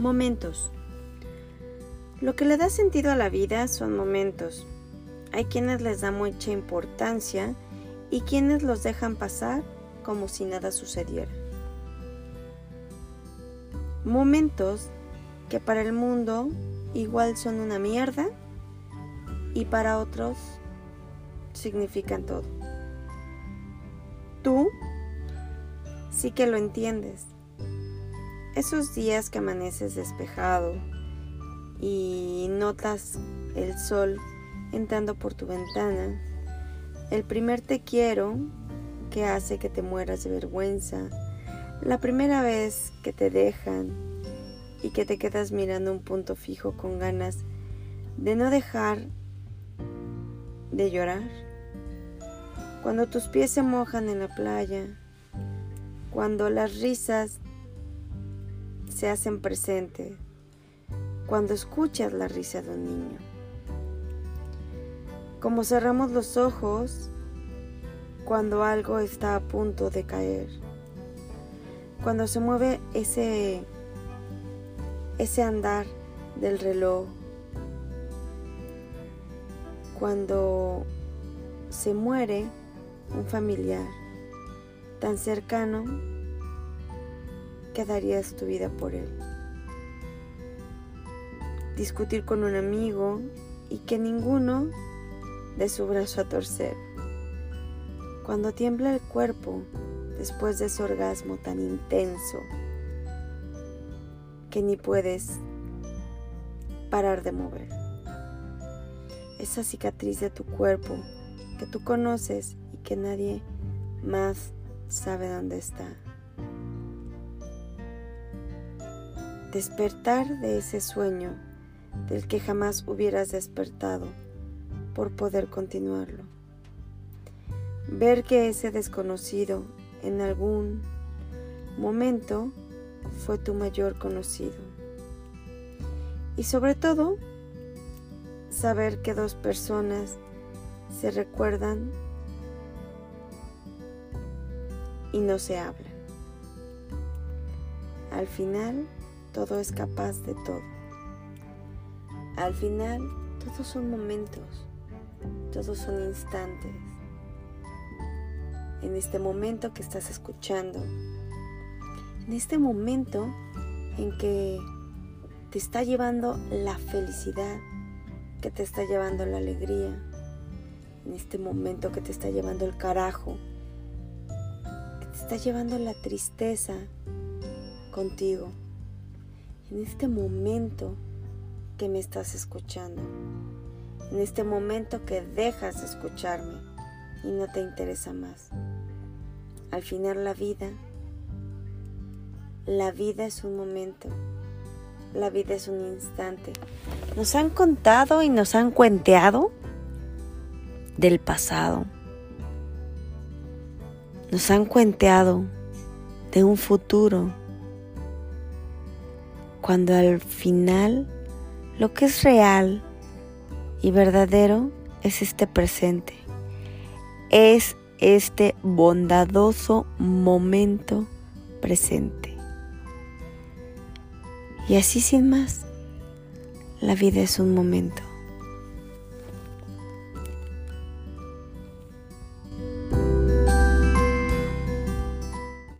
Momentos. Lo que le da sentido a la vida son momentos. Hay quienes les da mucha importancia y quienes los dejan pasar como si nada sucediera. Momentos que para el mundo igual son una mierda y para otros significan todo. Tú sí que lo entiendes. Esos días que amaneces despejado y notas el sol entrando por tu ventana, el primer te quiero que hace que te mueras de vergüenza, la primera vez que te dejan y que te quedas mirando un punto fijo con ganas de no dejar de llorar, cuando tus pies se mojan en la playa, cuando las risas se hacen presentes, cuando escuchas la risa de un niño. Como cerramos los ojos cuando algo está a punto de caer. Cuando se mueve ese ese andar del reloj. Cuando se muere un familiar tan cercano que darías tu vida por él. Discutir con un amigo y que ninguno de su brazo a torcer. Cuando tiembla el cuerpo después de ese orgasmo tan intenso que ni puedes parar de mover. Esa cicatriz de tu cuerpo que tú conoces y que nadie más sabe dónde está. Despertar de ese sueño del que jamás hubieras despertado por poder continuarlo. Ver que ese desconocido en algún momento fue tu mayor conocido. Y sobre todo, saber que dos personas se recuerdan y no se hablan. Al final, todo es capaz de todo. Al final, todos son momentos, todos son instantes. En este momento que estás escuchando, en este momento en que te está llevando la felicidad, que te está llevando la alegría, en este momento que te está llevando el carajo, está llevando la tristeza contigo. En este momento que me estás escuchando. En este momento que dejas de escucharme y no te interesa más. Al final la vida, la vida es un momento. La vida es un instante. Nos han contado y nos han cuenteado del pasado nos han cuenteado de un futuro, cuando al final lo que es real y verdadero es este presente, es este bondadoso momento presente. Y así sin más, la vida es un momento.